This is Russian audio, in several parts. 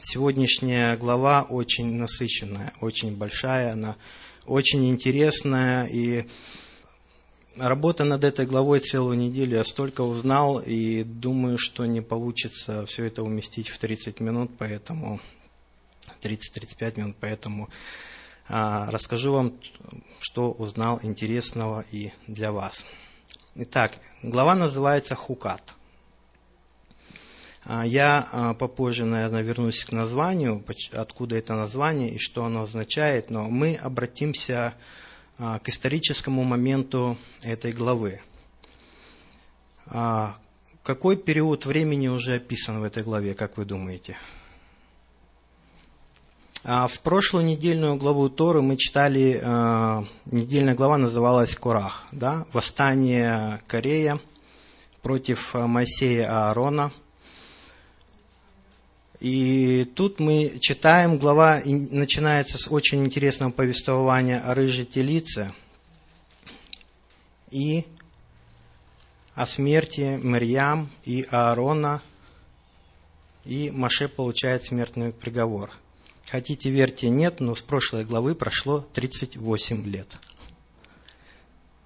Сегодняшняя глава очень насыщенная, очень большая, она очень интересная. И работа над этой главой целую неделю я столько узнал, и думаю, что не получится все это уместить в 30 минут, поэтому 30-35 минут, поэтому а, расскажу вам, что узнал интересного и для вас. Итак, глава называется «Хукат». А, я а, попозже, наверное, вернусь к названию, откуда это название и что оно означает, но мы обратимся а, к историческому моменту этой главы. Какой период времени уже описан в этой главе, как вы думаете? В прошлую недельную главу Торы мы читали, недельная глава называлась Корах, да? восстание Корея против Моисея Аарона – и тут мы читаем, глава начинается с очень интересного повествования о рыжей телице и о смерти Марьям и Аарона, и Маше получает смертный приговор. Хотите верьте, нет, но с прошлой главы прошло 38 лет.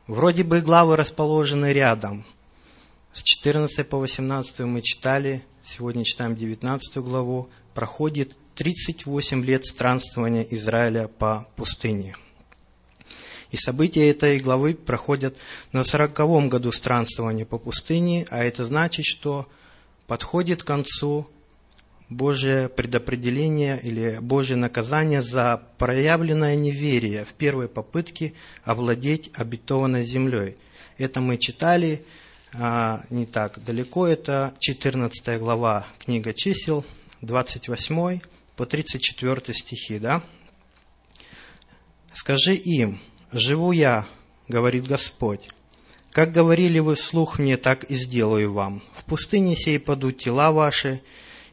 Вроде бы главы расположены рядом. С 14 по 18 мы читали сегодня читаем 19 главу, проходит 38 лет странствования Израиля по пустыне. И события этой главы проходят на сороковом году странствования по пустыне, а это значит, что подходит к концу Божье предопределение или Божье наказание за проявленное неверие в первой попытке овладеть обетованной землей. Это мы читали не так далеко. Это 14 глава книга чисел, 28 по 34 стихи. Да? «Скажи им, живу я, говорит Господь, как говорили вы вслух мне, так и сделаю вам. В пустыне сей падут тела ваши,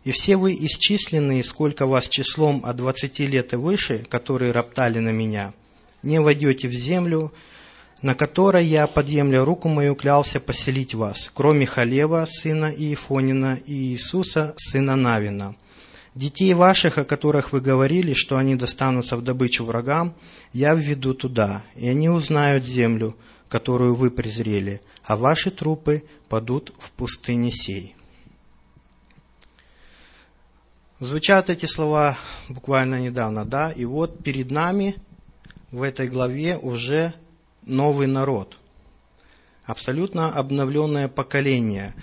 и все вы исчисленные, сколько вас числом от двадцати лет и выше, которые роптали на меня, не войдете в землю, на которой я, подъемля руку мою, клялся поселить вас, кроме Халева, сына Иефонина, и Иисуса, сына Навина. Детей ваших, о которых вы говорили, что они достанутся в добычу врагам, я введу туда, и они узнают землю, которую вы презрели, а ваши трупы падут в пустыне сей». Звучат эти слова буквально недавно, да? И вот перед нами в этой главе уже новый народ, абсолютно обновленное поколение.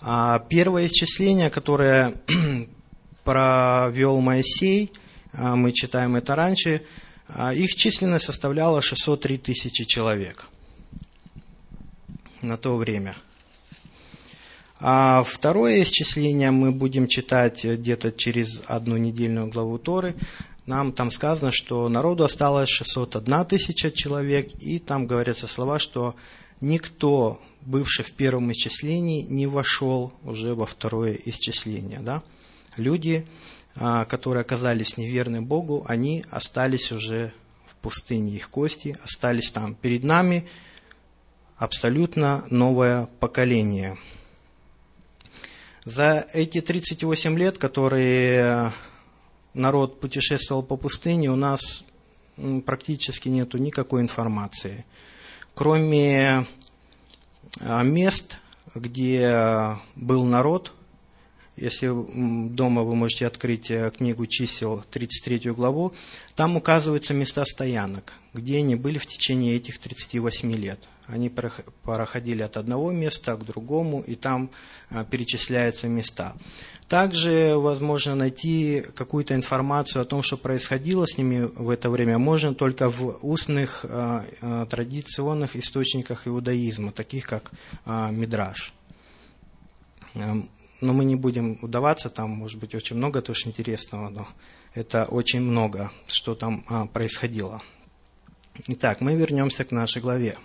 А первое исчисление, которое провел Моисей, а, мы читаем это раньше, а, их численность составляла 603 тысячи человек на то время. А второе исчисление мы будем читать где-то через одну недельную главу Торы нам там сказано, что народу осталось 601 тысяча человек, и там говорятся слова, что никто, бывший в первом исчислении, не вошел уже во второе исчисление. Да? Люди, а, которые оказались неверны Богу, они остались уже в пустыне, их кости остались там. Перед нами абсолютно новое поколение. За эти 38 лет, которые народ путешествовал по пустыне, у нас практически нету никакой информации. Кроме а, мест, где был народ, если дома вы можете открыть э, книгу чисел, 33 главу, там указываются места стоянок, где они были в течение этих 38 лет. Они проходили от одного места к другому, и там а, перечисляются места. Также возможно найти какую-то информацию о том, что происходило с ними в это время, можно только в устных а, а, традиционных источниках иудаизма, таких как Мидраш. Эм, но мы не будем удаваться, там может быть очень много тоже интересного, но это очень много, что там происходило. Итак, мы вернемся к нашей главе.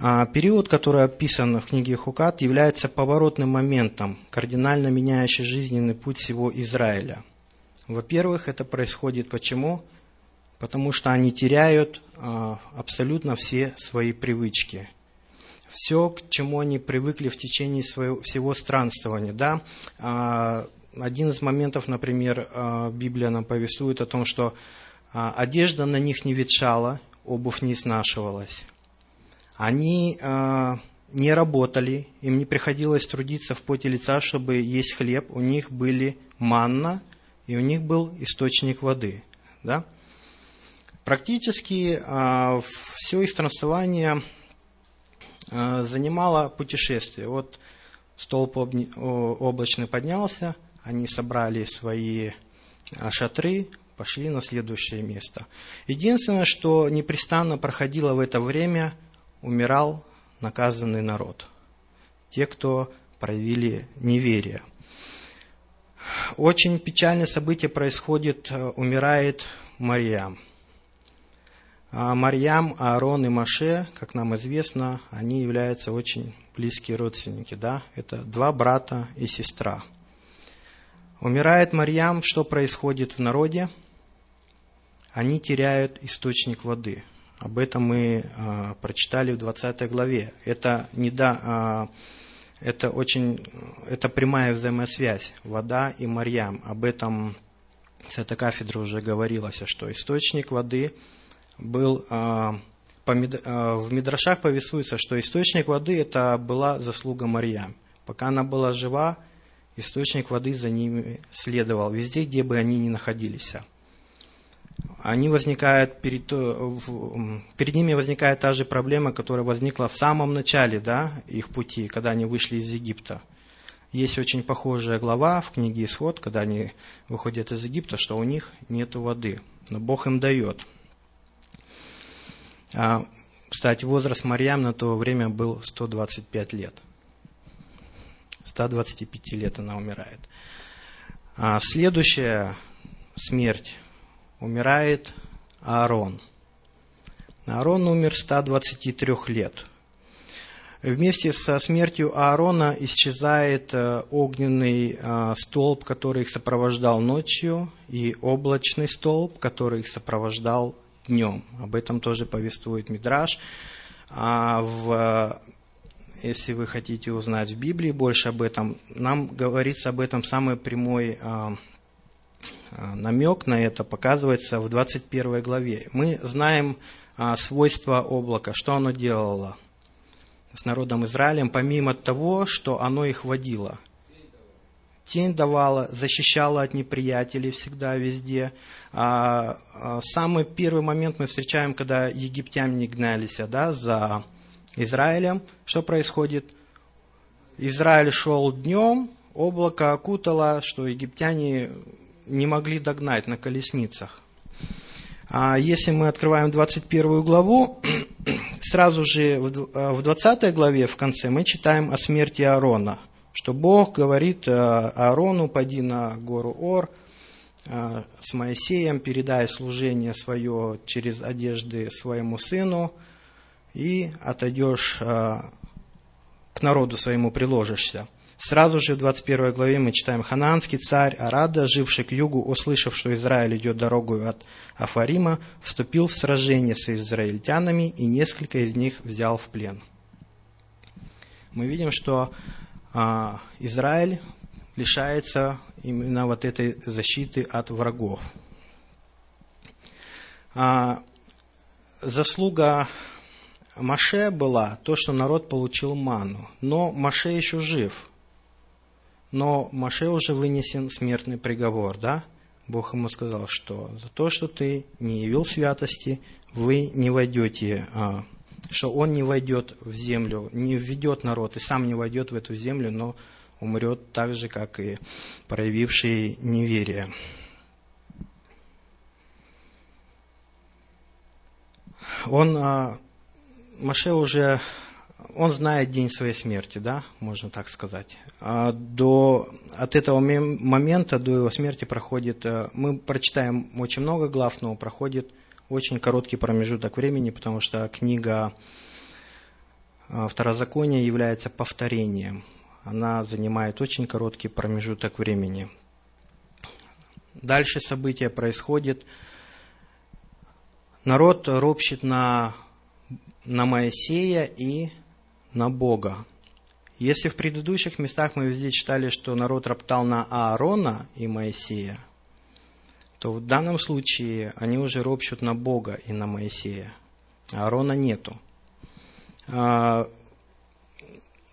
А, период, который описан в книге Хукат, является поворотным моментом, кардинально меняющий жизненный путь всего Израиля. Во-первых, это происходит почему? Потому что они теряют а, абсолютно все свои привычки. Все, к чему они привыкли в течение своего, всего странствования. Да? А, один из моментов, например, Библия нам повествует о том, что одежда на них не ветшала, обувь не изнашивалась. Они а, не работали, им не приходилось трудиться в поте лица, чтобы есть хлеб. У них были манна, и у них был источник воды. Да? Практически э, все их странствование э, занимало путешествие. Вот столб облачный поднялся, они собрали свои шатры, пошли на следующее место. Единственное, что непрестанно проходило в это время, умирал наказанный народ. Те, кто проявили неверие. Очень печальное событие происходит, э, умирает Марьям. А Марьям, Аарон и Маше, как нам известно, они являются очень близкие родственники. Да? Это два брата и сестра. Умирает Марьям, что происходит в народе? Они теряют источник воды – об этом мы э, прочитали в 20 главе. Это, не да, э, это очень это прямая взаимосвязь вода и Марьям. Об этом с этой кафедры уже говорилось, что источник воды был э, по, э, в Мидрашах повествуется, что источник воды это была заслуга Марьям. Пока она была жива, источник воды за ними следовал везде, где бы они ни находились они возникают перед, э, перед ними возникает та же проблема, которая возникла в самом начале да, их пути, когда они вышли из Египта. Есть очень похожая глава в книге Исход, когда они выходят из Египта, что у них нет воды, но Бог им дает. А, кстати, возраст Марьям на то время был 125 лет. 125 лет она умирает. А следующая смерть умирает Аарон. Аарон умер 123 лет. Вместе со смертью Аарона исчезает э, огненный э, столб, который их сопровождал ночью, и облачный столб, который их сопровождал днем. Об этом тоже повествует Мидраш. А в, если вы хотите узнать в Библии больше об этом, нам говорится об этом самой прямой э, намек на это показывается в 21 главе. Мы знаем а, свойства облака, что оно делало с народом Израилем, помимо того, что оно их водило. Тень давала, защищала от неприятелей всегда, везде. А, самый первый момент мы встречаем, когда египтяне гнались да, за Израилем. Что происходит? Израиль шел днем, облако окутало, что египтяне не могли догнать на колесницах. А если мы открываем 21 главу, сразу же в 20 э, главе в конце мы читаем о смерти Аарона, что Бог говорит э, Аарону, поди на гору Ор, э, с Моисеем, передай служение свое через одежды своему сыну, и отойдешь к народу своему приложишься. Сразу же в 21 главе мы читаем «Ханаанский царь Арада, живший к югу, услышав, что Израиль идет дорогою от Афарима, вступил в сражение с израильтянами и несколько из них взял в плен». Мы видим, что а, Израиль лишается именно вот этой защиты от врагов. А, заслуга Маше была то, что народ получил ману. Но Маше еще жив но Маше уже вынесен смертный приговор, да? Бог ему сказал, что за то, что ты не явил святости, вы не войдете, а, что он не войдет в землю, не введет народ и сам не войдет в эту землю, но умрет так же, как и проявивший неверие. Он, а, Маше уже он знает день своей смерти, да, можно так сказать. А до, от этого момента, до его смерти проходит, э, мы прочитаем очень много глав, но проходит очень короткий промежуток времени, потому что книга э, Второзакония является повторением. Она занимает очень короткий промежуток времени. Дальше события происходят. Народ ропщет на, на Моисея и на Бога. Если в предыдущих местах мы везде читали, что народ роптал на Аарона и Моисея, то в данном случае они уже ропщут на Бога и на Моисея. Аарона нету. А,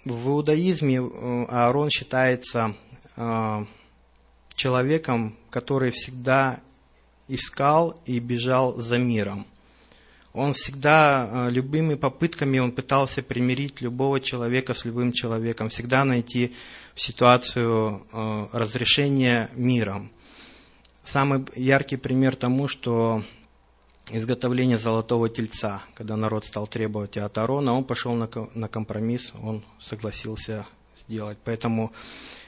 в иудаизме э, Аарон считается а, человеком, который всегда искал и бежал за миром. Он всегда а, любыми попытками он пытался примирить любого человека с любым человеком, всегда найти ситуацию разрешения миром. Самый яркий пример тому, что изготовление золотого тельца, когда народ стал требовать от Аарона, он пошел на компромисс, он согласился сделать. Поэтому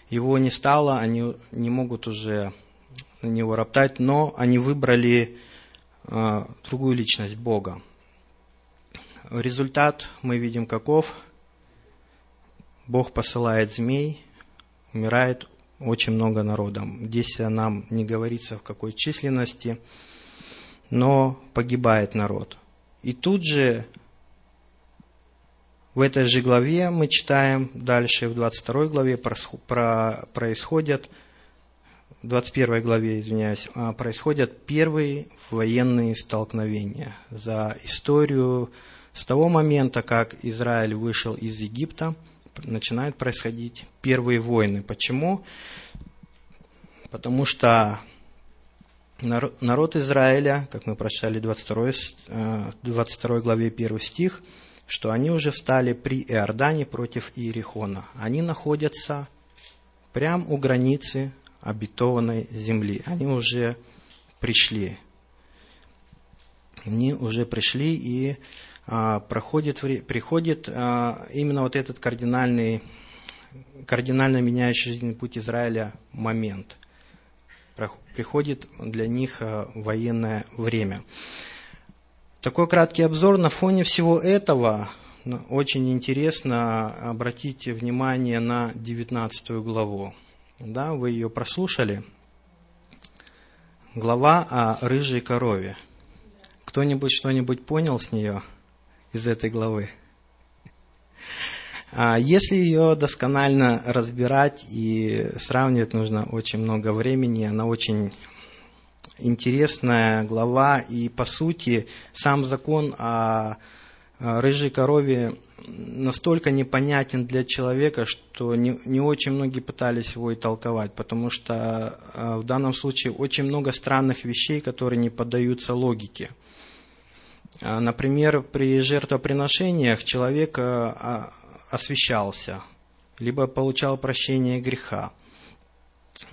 его не стало, они не могут уже на него роптать, но они выбрали другую личность Бога. Результат мы видим каков. Бог посылает змей, умирает очень много народа. Здесь нам не говорится в какой численности, но погибает народ. И тут же в этой же главе мы читаем дальше, в 22 главе происходят, 21 главе, извиняюсь, а, происходят первые военные столкновения за историю с того момента, как Израиль вышел из Египта – начинают происходить первые войны. Почему? Потому что народ Израиля, как мы прочитали 22, 22 э, главе 1 стих, что они уже встали при Иордане против Иерихона. Они находятся прямо у границы обетованной земли. Они уже пришли. Они уже пришли и а, проходит, приходит а, именно вот этот кардинальный, кардинально меняющий жизненный путь Израиля момент. Приходит для них а, военное время. Такой краткий обзор. На фоне всего этого очень интересно обратить внимание на 19 главу. Да, вы ее прослушали. Глава о рыжей корове. Кто-нибудь что-нибудь понял с нее? из этой главы. А если ее досконально разбирать и сравнивать, нужно очень много времени. Она очень интересная глава, и по сути сам закон о рыжей корове настолько непонятен для человека, что не, не очень многие пытались его и толковать, потому что в данном случае очень много странных вещей, которые не поддаются логике. А, например, при жертвоприношениях человек а, а, освящался, либо получал прощение греха.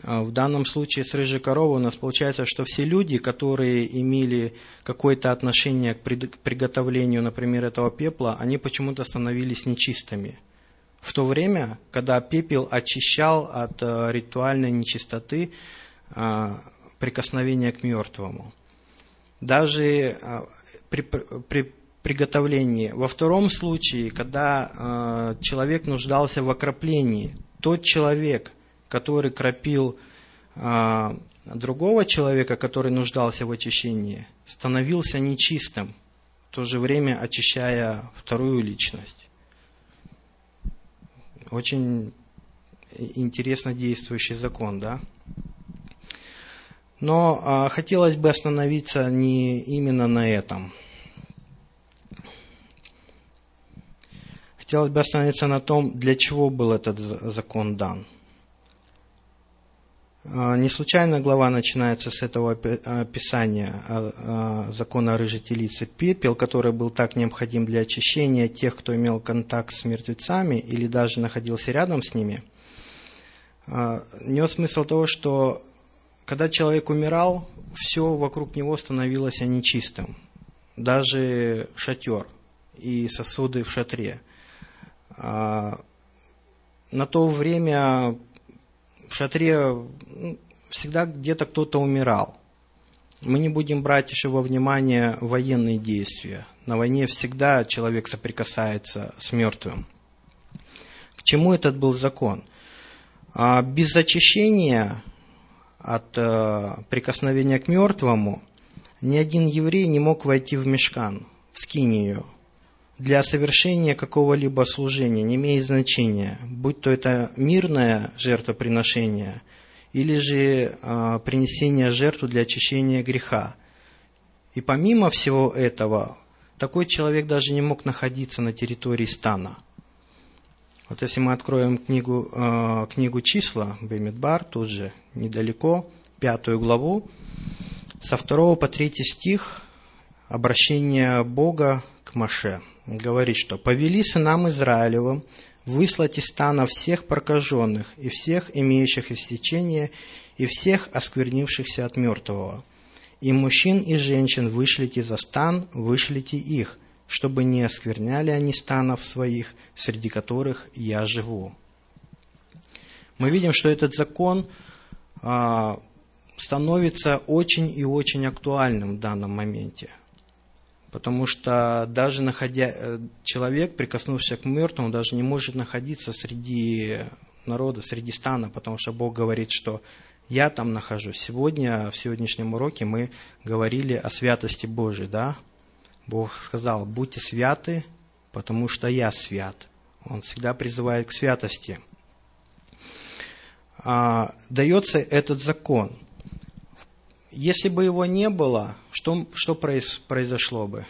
В данном случае с рыжей коровой у нас получается, что все люди, которые имели какое-то отношение к приготовлению, например, этого пепла, они почему-то становились нечистыми. В то время, когда пепел очищал от ритуальной нечистоты прикосновения к мертвому. Даже при, при приготовлении. Во втором случае, когда э, человек нуждался в окроплении, тот человек, который кропил э, другого человека, который нуждался в очищении, становился нечистым, в то же время очищая вторую личность. Очень интересно действующий закон, да? Но а, хотелось бы остановиться не именно на этом – Хотелось бы остановиться на том, для чего был этот закон дан. А, не случайно глава начинается с этого описания а, а, закона рыжей телицы. Пепел, который был так необходим для очищения тех, кто имел контакт с мертвецами или даже находился рядом с ними, нес смысл того, что когда человек умирал, все вокруг него становилось нечистым. Даже шатер и сосуды в шатре – на то время в шатре всегда где-то кто-то умирал. Мы не будем брать еще во внимание военные действия. На войне всегда человек соприкасается с мертвым. К чему этот был закон? А, без очищения от э, прикосновения к мертвому ни один еврей не мог войти в мешкан, в скинию, для совершения какого-либо служения не имеет значения, будь то это мирное жертвоприношение или же э, принесение жертвы для очищения греха. И помимо всего этого, такой человек даже не мог находиться на территории стана. Вот если мы откроем книгу, э, книгу числа, Бемидбар, тут же недалеко, пятую главу, со второго по третий стих обращение Бога к Маше – говорит, что «повели сынам Израилевым выслать из стана всех прокаженных и всех имеющих истечение и всех осквернившихся от мертвого. И мужчин и женщин вышлите за стан, вышлите их, чтобы не оскверняли они станов своих, среди которых я живу». Мы видим, что этот закон а, становится очень и очень актуальным в данном моменте – Потому что даже находя, э, человек, прикоснувшийся к мертвому, даже не может находиться среди народа, среди стана, потому что Бог говорит, что я там нахожусь. Сегодня, в сегодняшнем уроке мы говорили о святости Божией, да? Бог сказал, будьте святы, потому что я свят. Он всегда призывает к святости. А, дается этот закон – если бы его не было, что, что произошло бы?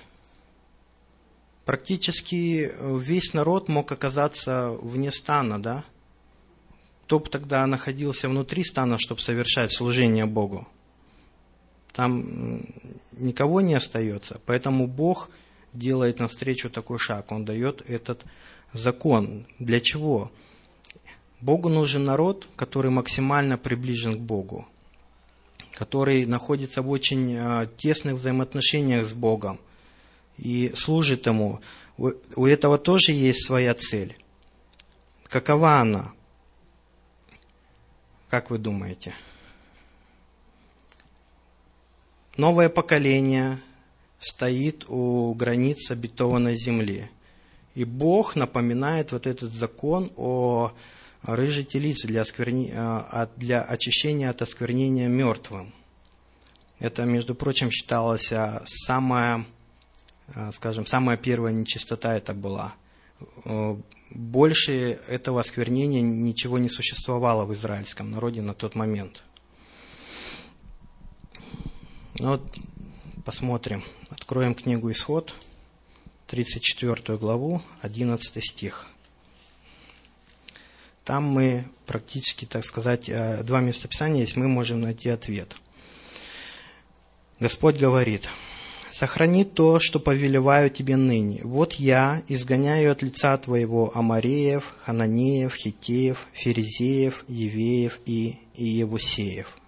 Практически э, весь народ мог оказаться вне стана, да? Кто бы тогда находился внутри стана, чтобы совершать служение Богу? Там никого не остается. Поэтому Бог делает навстречу такой шаг. Он дает этот закон. Для чего? Богу нужен народ, который максимально приближен к Богу который находится в очень а, тесных взаимоотношениях с Богом и служит Ему. У этого тоже есть своя цель. Какова она? Как вы думаете? Новое поколение стоит у границ обетованной земли. И Бог напоминает вот этот закон о рыжей телицы для, оскверни... А, для очищения от осквернения мертвым. Это, между прочим, считалось а, самая, а, скажем, самая первая нечистота это была. Больше этого осквернения ничего не существовало в израильском народе на тот момент. Ну, вот посмотрим. Откроем книгу Исход, 34 главу, 11 стих. Там мы практически, так сказать, э, два местописания есть, мы можем найти ответ. Господь говорит, «Сохрани то, что повелеваю тебе ныне. Вот я изгоняю от лица твоего Амареев, Хананеев, Хитеев, Ферезеев, Евеев и Иевусеев».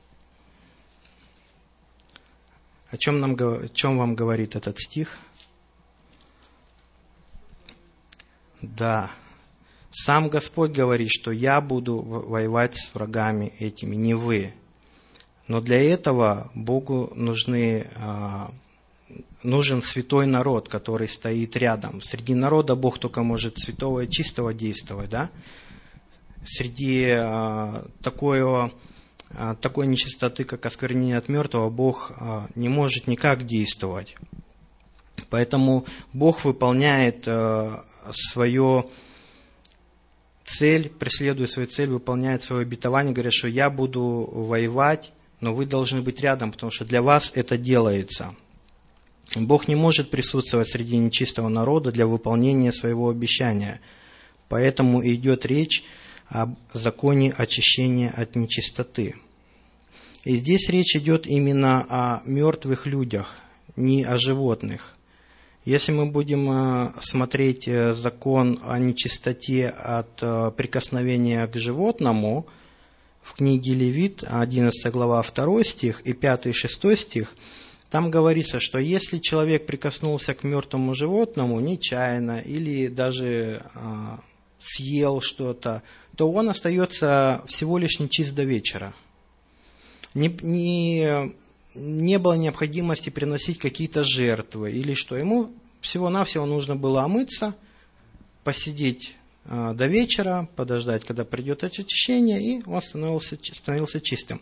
О чем, нам, о чем вам говорит этот стих? Да, сам Господь говорит, что я буду воевать с врагами этими, не вы. Но для этого Богу нужны, а, нужен святой народ, который стоит рядом. Среди народа Бог только может святого и чистого действовать, да? Среди а, такого, а, такой нечистоты, как осквернение от мертвого, Бог не может никак действовать. Поэтому Бог выполняет свое цель, преследуя свою цель, выполняет свое обетование, говорят, что я буду воевать, но вы должны быть рядом, потому что для вас это делается. Бог не может присутствовать среди нечистого народа для выполнения своего обещания. Поэтому идет речь об законе очищения от нечистоты. И здесь речь идет именно о мертвых людях, не о животных. Если мы будем э, смотреть э, закон о нечистоте от э, прикосновения к животному, в книге Левит, 11 глава, 2 стих и 5 и 6 стих, там говорится, что если человек прикоснулся к мертвому животному нечаянно или даже а, съел что-то, то он остается всего лишь нечист до вечера. Не, не не было необходимости приносить какие-то жертвы или что. Ему всего-навсего нужно было омыться, посидеть э, до вечера, подождать, когда придет очищение, и он становился, становился чистым.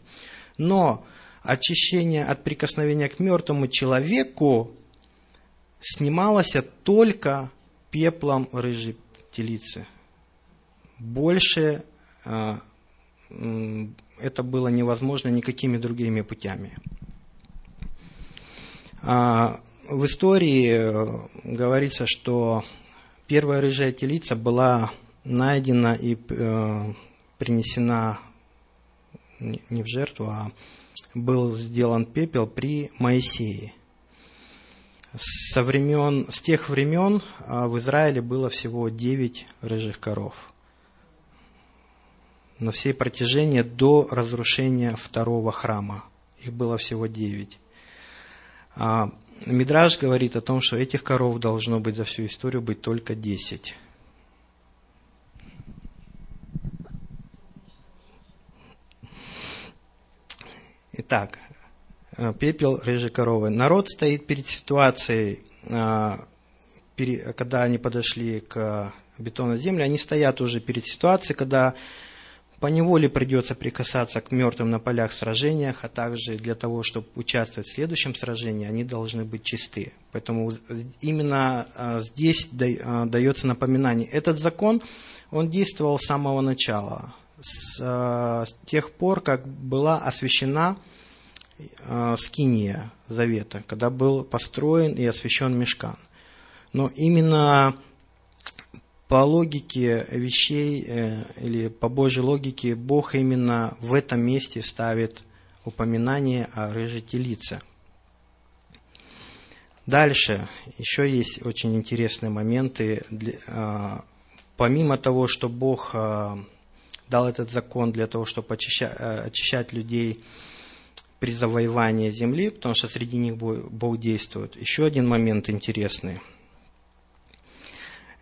Но очищение от прикосновения к мертвому человеку снималось только пеплом рыжей телицы. Больше а, это было невозможно никакими другими путями. А, в истории э, говорится, что первая рыжая телица была найдена и э, принесена не в жертву, а был сделан пепел при Моисее. Со времен, с тех времен а, в Израиле было всего 9 рыжих коров. На всей протяжении до разрушения второго храма. Их было всего 9. Мидраж говорит о том, что этих коров должно быть за всю историю быть только десять. Итак, э, пепел рыжей коровы. Народ стоит перед ситуацией, э, когда они подошли к бетонной земле, они стоят уже перед ситуацией, когда по неволе придется прикасаться к мертвым на полях сражениях, а также для того, чтобы участвовать в следующем сражении, они должны быть чисты. Поэтому именно э, здесь дается напоминание. Этот закон, он действовал с самого начала с, с тех пор, как была освящена Скиния Завета, когда был построен и освящен Мешкан. Но именно по логике вещей э, или по Божьей логике Бог именно в этом месте ставит упоминание о рыжей телице. Дальше еще есть очень интересные моменты. Для, помимо того, что Бог дал этот закон для того, чтобы э, очищать людей при завоевании земли, потому что среди них Бог действует. Еще один момент интересный.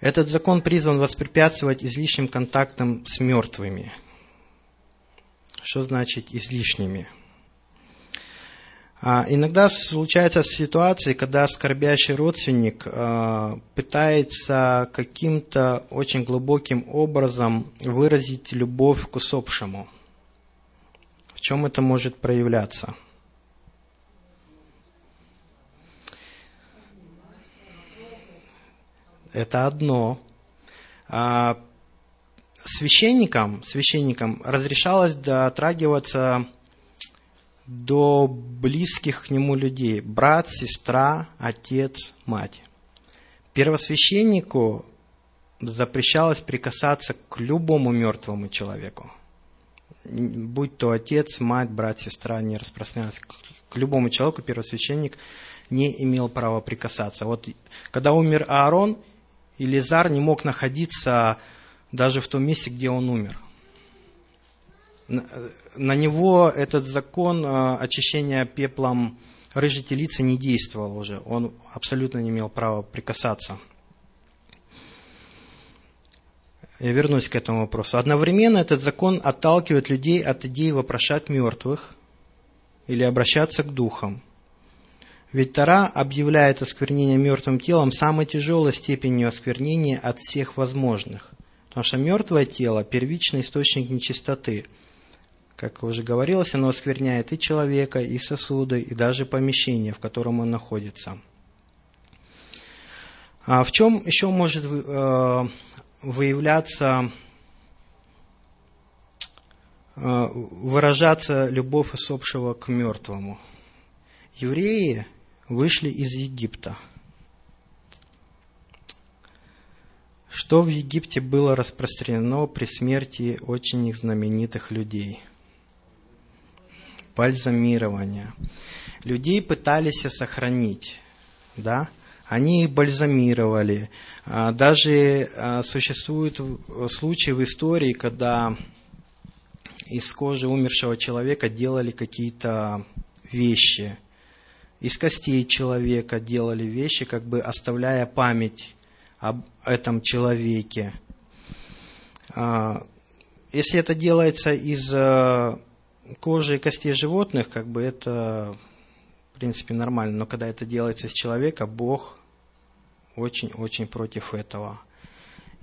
Этот закон призван воспрепятствовать излишним контактам с мертвыми. Что значит излишними? А, иногда случаются ситуации, когда скорбящий родственник а, пытается каким-то очень глубоким образом выразить любовь к усопшему. В чем это может проявляться? Это одно. А, священникам, священникам разрешалось дотрагиваться до близких к нему людей, брат, сестра, отец, мать. Первосвященнику запрещалось прикасаться к любому мертвому человеку. Будь то отец, мать, брат, сестра, не распространялось. К любому человеку первосвященник не имел права прикасаться. Вот когда умер Аарон, Илизар не мог находиться даже в том месте, где он умер – на него этот закон э, очищения пеплом рыжей телицы не действовал уже. Он абсолютно не имел права прикасаться. Я вернусь к этому вопросу. Одновременно этот закон отталкивает людей от идеи вопрошать мертвых или обращаться к духам. Ведь Тара объявляет осквернение мертвым телом самой тяжелой степенью осквернения от всех возможных. Потому что мертвое тело – первичный источник нечистоты – как уже говорилось, оно оскверняет и человека, и сосуды, и даже помещение, в котором он находится. А в чем еще может э, выявляться, э, выражаться любовь усопшего к мертвому? Евреи вышли из Египта. Что в Египте было распространено при смерти очень знаменитых людей – бальзамирования. Людей пытались сохранить, да, они их бальзамировали. А, даже а, существуют случаи в истории, когда из кожи умершего человека делали какие-то вещи, из костей человека делали вещи, как бы оставляя память об этом человеке. А, если это делается из кожи и костей животных, как бы это, в принципе, нормально. Но когда это делается из человека, Бог очень-очень против этого.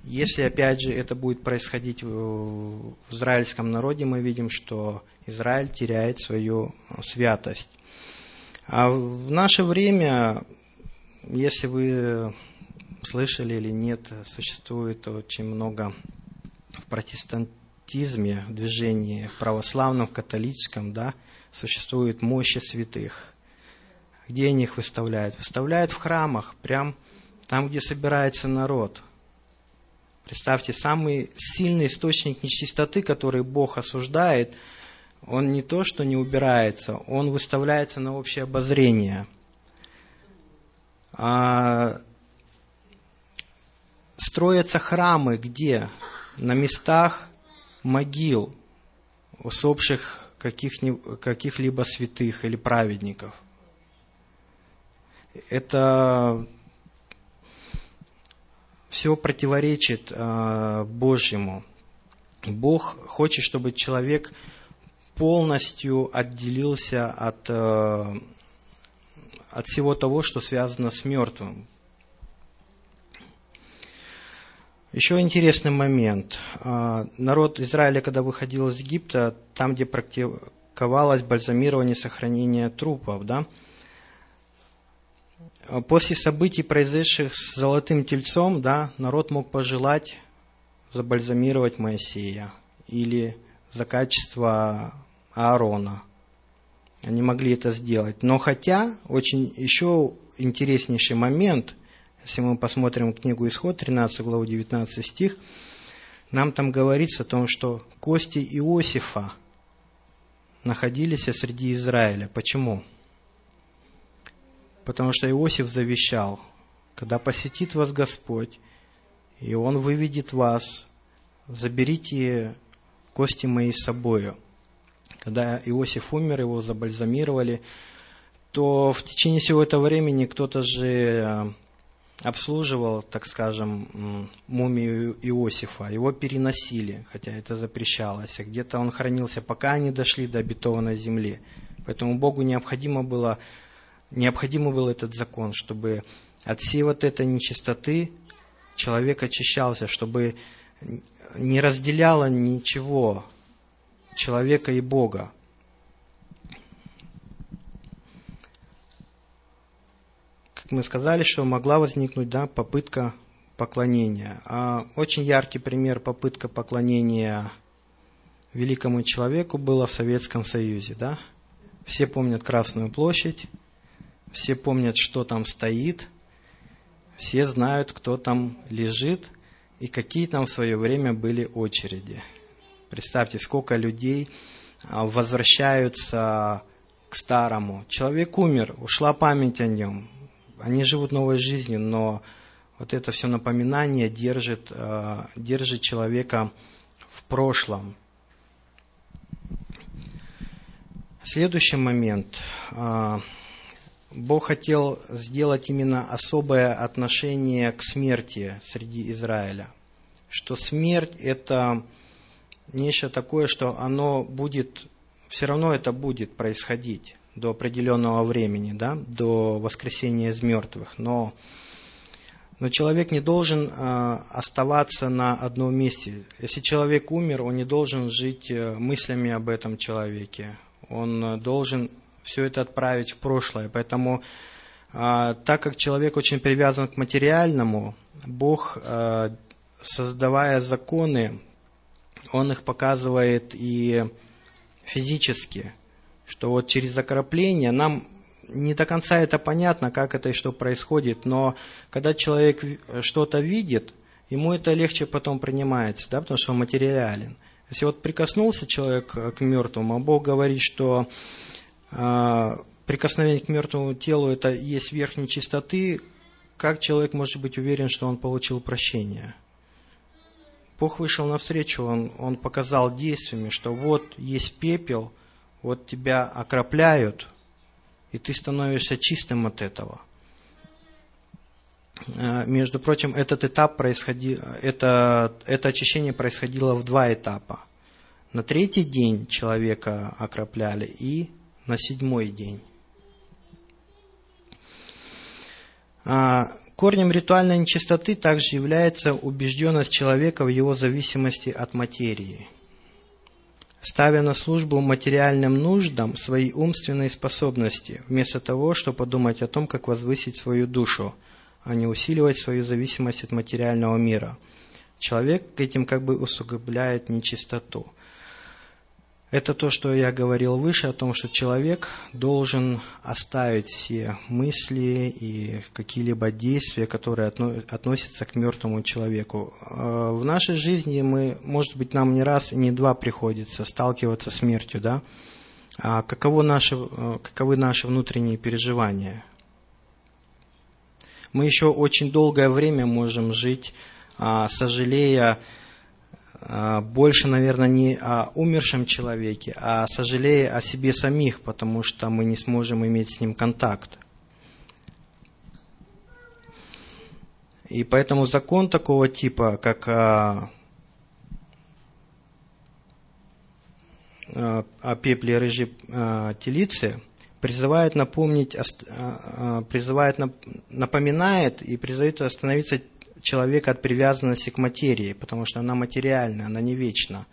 Если, опять же, это будет происходить в израильском народе, мы видим, что Израиль теряет свою святость. А в наше время, если вы слышали или нет, существует очень много в протестантизме, в движении православном, католическом, да, существует мощи святых. Где они их выставляют? Выставляют в храмах, прям там, где собирается народ. Представьте, самый сильный источник нечистоты, который Бог осуждает, он не то, что не убирается, он выставляется на общее обозрение. А строятся храмы где? На местах могил усопших каких-либо святых или праведников. Это все противоречит э, Божьему. Бог хочет, чтобы человек полностью отделился от, э, от всего того, что связано с мертвым. Еще интересный момент. Э, народ Израиля, когда выходил из Египта, там, где практиковалось бальзамирование, сохранение трупов, да, После событий, произошедших с золотым тельцом, да, народ мог пожелать забальзамировать Моисея или за качество Аарона. Они могли это сделать. Но хотя, очень еще интереснейший момент, если мы посмотрим книгу Исход, 13 главу, 19 стих, нам там говорится о том, что кости Иосифа находились среди Израиля. Почему? Потому что Иосиф завещал, когда посетит вас Господь, и Он выведет вас, заберите кости мои с собою. Когда Иосиф умер, его забальзамировали, то в течение всего этого времени кто-то же э, обслуживал, так скажем, мумию Иосифа. Его переносили, хотя это запрещалось. Где-то он хранился, пока они дошли до обетованной земли. Поэтому Богу необходимо было необходимо был этот закон, чтобы от всей вот этой нечистоты человек очищался, чтобы не разделяло ничего человека и Бога. Как мы сказали, что могла возникнуть да, попытка поклонения. А очень яркий пример попытка поклонения великому человеку было в Советском Союзе. Да? Все помнят Красную площадь, все помнят, что там стоит, все знают, кто там лежит и какие там в свое время были очереди. Представьте, сколько людей а, возвращаются к старому. Человек умер, ушла память о нем. Они живут новой жизнью, но вот это все напоминание держит, а, держит человека в прошлом. Следующий момент а, – Бог хотел сделать именно особое отношение к смерти среди Израиля. Что смерть – это нечто такое, что оно будет, все равно это будет происходить до определенного времени, да, до воскресения из мертвых. Но, но человек не должен э, оставаться на одном месте. Если человек умер, он не должен жить э, мыслями об этом человеке. Он э, должен все это отправить в прошлое. Поэтому, а, так как человек очень привязан к материальному, Бог, а, создавая законы, Он их показывает и физически, что вот через окропление нам не до конца это понятно, как это и что происходит, но когда человек что-то видит, ему это легче потом принимается, да, потому что он материален. Если вот прикоснулся человек к мертвому, а Бог говорит, что а, прикосновение к мертвому телу – это есть верхней чистоты, как человек может быть уверен, что он получил прощение? Бог вышел навстречу, он, он показал действиями, что вот есть пепел, вот тебя окропляют, и ты становишься чистым от этого. А, между прочим, этот этап происходил, это, это очищение происходило в два этапа. На третий день человека окропляли и на седьмой день. А, корнем ритуальной нечистоты также является убежденность человека в его зависимости от материи. Ставя на службу материальным нуждам свои умственные способности, вместо того, чтобы подумать о том, как возвысить свою душу, а не усиливать свою зависимость от материального мира. Человек этим как бы усугубляет нечистоту. Это то, что я говорил выше, о том, что человек должен оставить все мысли и какие-либо действия, которые относятся к мертвому человеку. А, в нашей жизни мы, может быть, нам не раз и не два приходится сталкиваться с смертью, да? А каково наши, каковы наши внутренние переживания? Мы еще очень долгое время можем жить, а, сожалея больше, наверное, не о умершем человеке, а сожалея о себе самих, потому что мы не сможем иметь с ним контакт. И поэтому закон такого типа, как а, а, о пепле рыжей телицы, призывает напомнить, призывает, напоминает и призывает остановиться человека от привязанности к материи, потому что она материальна, она не вечна.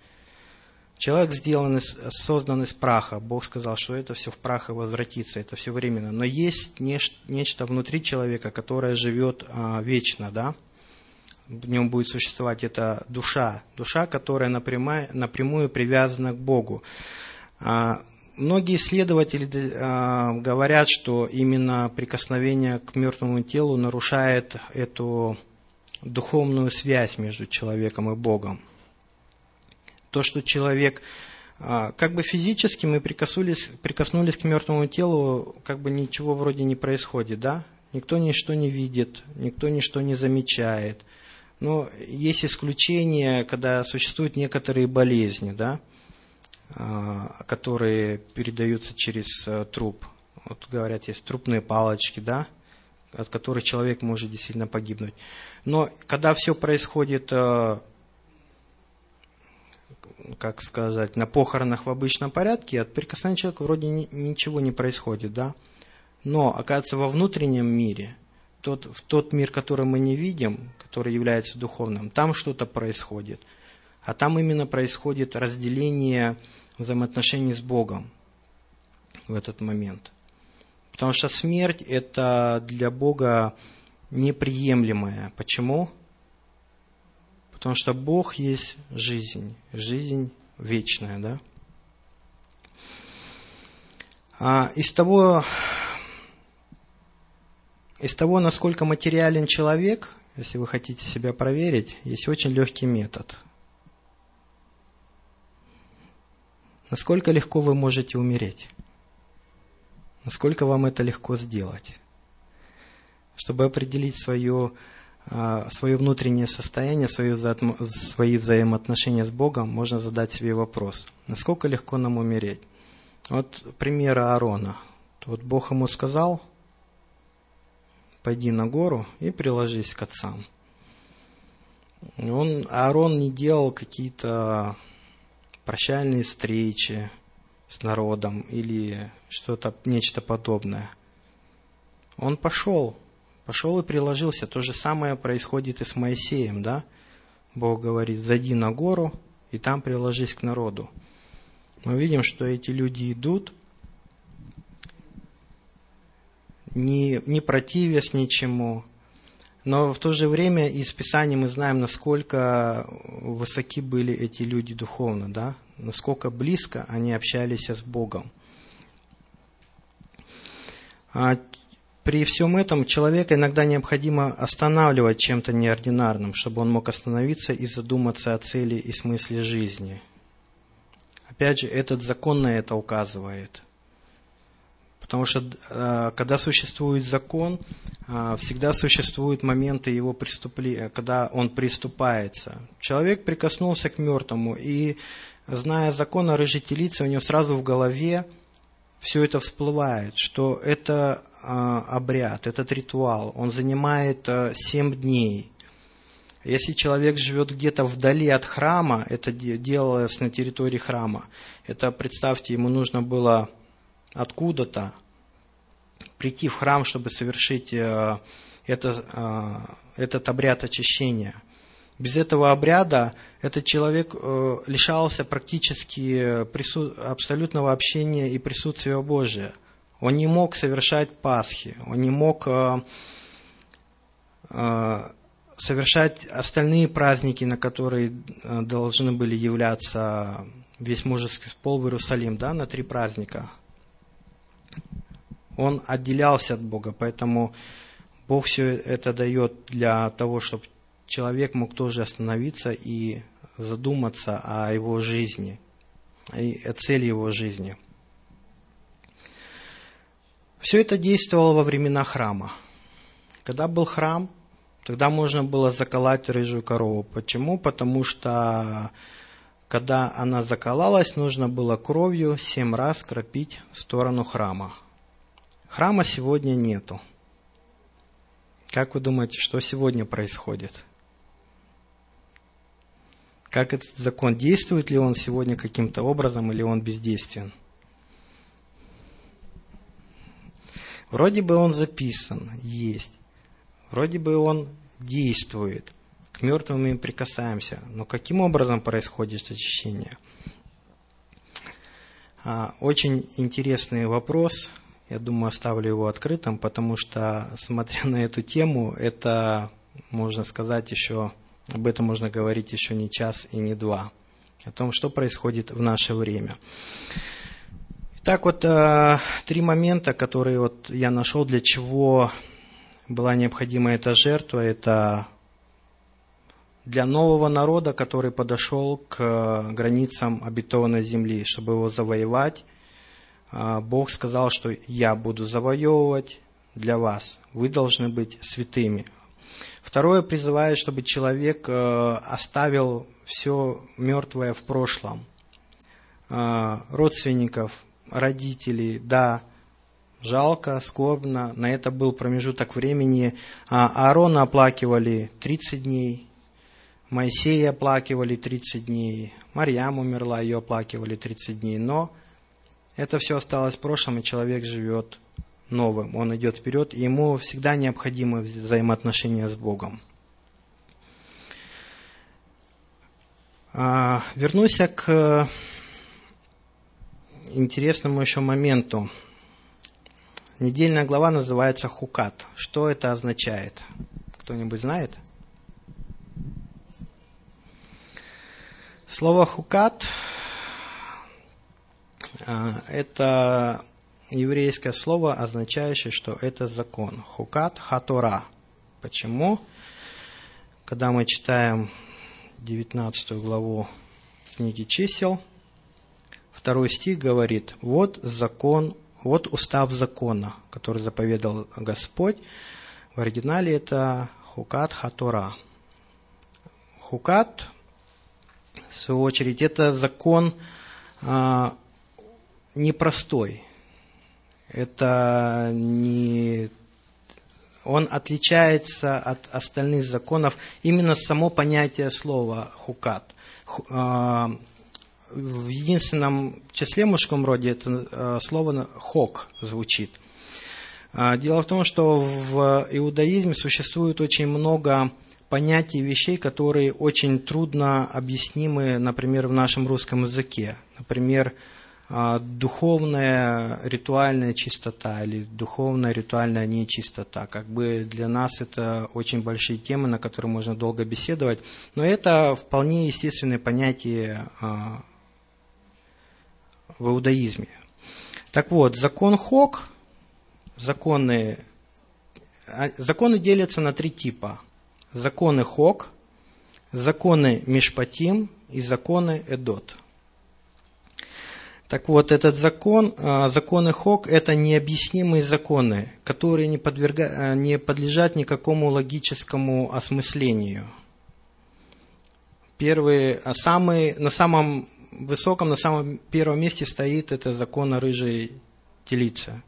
Человек сделан, из, создан из праха. Бог сказал, что это все в прах и возвратится, это все временно. Но есть нечто внутри человека, которое живет а, вечно, да? В нем будет существовать эта душа, душа, которая напрямую, напрямую привязана к Богу. А, многие исследователи а, говорят, что именно прикосновение к мертвому телу нарушает эту духовную связь между человеком и Богом. То, что человек, а, как бы физически мы прикоснулись, прикоснулись к мертвому телу, как бы ничего вроде не происходит, да? Никто ничто не видит, никто ничто не замечает. Но есть исключения, когда существуют некоторые болезни, да, а, которые передаются через а, труп. Вот говорят, есть трупные палочки, да, от которых человек может действительно погибнуть. Но когда все происходит, э, как сказать, на похоронах в обычном порядке, от прикосновения человека вроде ничего не происходит, да? Но, оказывается, во внутреннем мире, тот, в тот мир, который мы не видим, который является духовным, там что-то происходит. А там именно происходит разделение взаимоотношений с Богом в этот момент – Потому что смерть – это для Бога неприемлемая. Почему? Потому что Бог есть жизнь, жизнь вечная, да? А из того, из того, насколько материален человек, если вы хотите себя проверить, есть очень легкий метод. Насколько легко вы можете умереть? Насколько вам это легко сделать? Чтобы определить свое, а, свое внутреннее состояние, свое, свои взаимоотношения с Богом, можно задать себе вопрос. Насколько легко нам умереть? Вот пример Аарона. Вот Бог ему сказал, пойди на гору и приложись к отцам. Он, Аарон не делал какие-то прощальные встречи, с народом или что-то, нечто подобное. Он пошел, пошел и приложился. То же самое происходит и с Моисеем, да? Бог говорит, зайди на гору и там приложись к народу. Мы видим, что эти люди идут, не, не противясь ничему, но в то же время из Писания мы знаем, насколько высоки были эти люди духовно, да? Насколько близко они общались с Богом. А при всем этом человека иногда необходимо останавливать чем-то неординарным, чтобы он мог остановиться и задуматься о цели и смысле жизни. Опять же, этот закон на это указывает. Потому что а, когда существует закон, а, всегда существуют моменты его преступления, когда он приступается. Человек прикоснулся к мертвому, и зная закон о рыжей телице, у него сразу в голове все это всплывает, что это э, обряд, этот ритуал, он занимает э, 7 дней. Если человек живет где-то вдали от храма, это делалось на территории храма, это, представьте, ему нужно было откуда-то прийти в храм, чтобы совершить э, это, э, этот обряд очищения – без этого обряда этот человек э, лишался практически прису... абсолютного общения и присутствия Божия. Он не мог совершать Пасхи, он не мог э, э, совершать остальные праздники, на которые э, должны были являться весь мужеский пол в Иерусалим, да, на три праздника. Он отделялся от Бога, поэтому Бог все это дает для того, чтобы человек мог тоже остановиться и задуматься о его жизни, о цели его жизни. Все это действовало во времена храма. Когда был храм, тогда можно было заколоть рыжую корову. Почему? Потому что когда она заколалась, нужно было кровью семь раз кропить в сторону храма. Храма сегодня нету. Как вы думаете, что сегодня происходит? Как этот закон действует ли он сегодня каким-то образом или он бездействен? Вроде бы он записан, есть. Вроде бы он действует. К мертвым мы прикасаемся. Но каким образом происходит очищение? А, очень интересный вопрос. Я думаю, оставлю его открытым, потому что, смотря на эту тему, это, можно сказать, еще, об этом можно говорить еще не час и не два. О том, что происходит в наше время. Итак, вот э, три момента, которые вот я нашел, для чего была необходима эта жертва. Это для нового народа, который подошел к границам обетованной земли, чтобы его завоевать а, Бог сказал, что я буду завоевывать для вас. Вы должны быть святыми. Второе призывает, чтобы человек э, оставил все мертвое в прошлом. А, родственников, родителей, да, жалко, скорбно. На это был промежуток времени. А, Аарона оплакивали 30 дней, Моисея оплакивали 30 дней, Марьям умерла, ее оплакивали 30 дней. Но это все осталось в прошлом, и человек живет новым. Он идет вперед, и ему всегда необходимы взаимоотношения с Богом. А, вернусь к интересному еще моменту. Недельная глава называется Хукат. Что это означает? Кто-нибудь знает? Слово Хукат а, это еврейское слово, означающее, что это закон. Хукат хатора. Почему? Когда мы читаем 19 главу книги чисел, второй стих говорит, вот закон, вот устав закона, который заповедал Господь. В оригинале это хукат хатора. Хукат, в свою очередь, это закон а, непростой. Это не... Он отличается от остальных законов именно само понятие слова хукат. А, в единственном числе мужском роде это а, слово хок звучит. А, дело в том, что в иудаизме существует очень много понятий, вещей, которые очень трудно объяснимы, например, в нашем русском языке. Например, духовная ритуальная чистота или духовная ритуальная нечистота. Как бы для нас это очень большие темы, на которые можно долго беседовать, но это вполне естественное понятие а, в иудаизме. Так вот, закон Хок, законы, а, законы делятся на три типа. Законы Хок, законы Мишпатим и законы Эдот – так вот, этот закон, а, законы Хок, это необъяснимые законы, которые не, подверга, а, не подлежат никакому логическому осмыслению. Первые, а самые, на самом высоком, на самом первом месте стоит это закон о рыжей телице.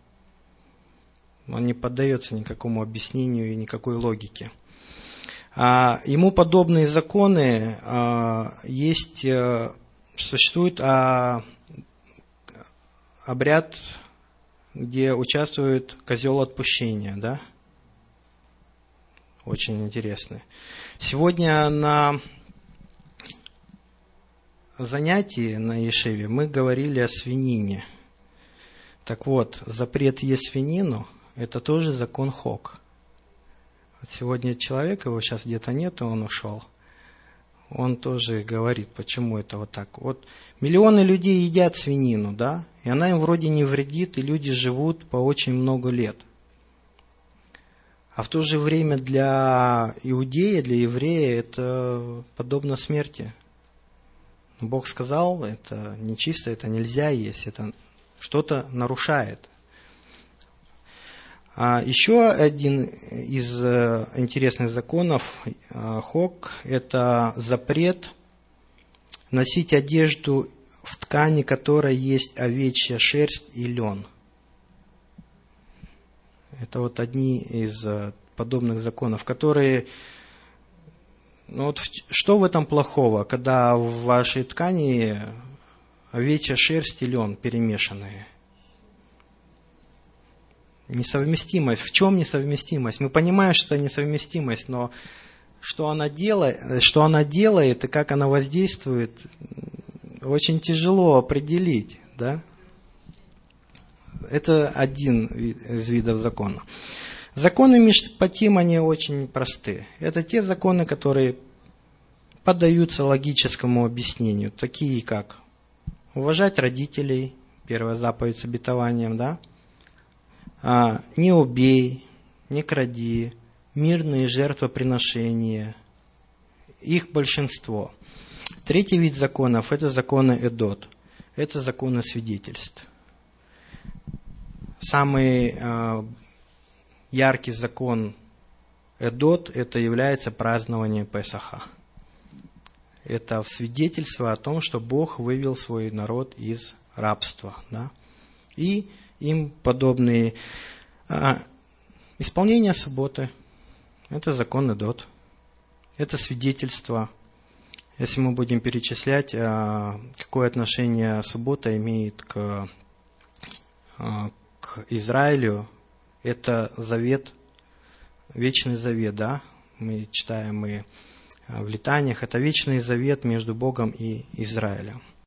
Он не поддается никакому объяснению и никакой логике. Ему подобные законы есть, существуют, обряд, где участвует козел отпущения, да? Очень интересный. Сегодня на занятии на Ешеве мы говорили о свинине. Так вот, запрет есть свинину – это тоже закон Хок. Сегодня человек, его сейчас где-то нет, он ушел. Он тоже говорит, почему это вот так. Вот миллионы людей едят свинину, да, и она им вроде не вредит, и люди живут по очень много лет. А в то же время для иудея, для еврея это подобно смерти. Бог сказал, это нечисто, это нельзя есть, это что-то нарушает. А еще один из э, интересных законов э, ХОК – это запрет носить одежду в ткани, которой есть овечья шерсть и лен. Это вот одни из э, подобных законов, которые ну вот что в этом плохого, когда в вашей ткани овечья шерсть и лен перемешанные? Несовместимость. В чем несовместимость? Мы понимаем, что это несовместимость, но что она делает, что она делает и как она воздействует, очень тяжело определить, да? Это один из видов закона. Законы Мишпатим, они очень просты. Это те законы, которые поддаются логическому объяснению, такие как уважать родителей, первая заповедь с обетованием, да, не убей, не кради, мирные жертвоприношения, их большинство. Третий вид законов – это законы Эдот, это законы свидетельств. Самый а, яркий закон Эдот – это является празднование Песаха. Это свидетельство о том, что Бог вывел свой народ из рабства. Да? И им подобные а, исполнение субботы – это закон Эдот. Это свидетельство. Если мы будем перечислять, а, какое отношение суббота имеет к, а, к Израилю, это завет, вечный завет, да, мы читаем и в летаниях, это вечный завет между Богом и Израилем.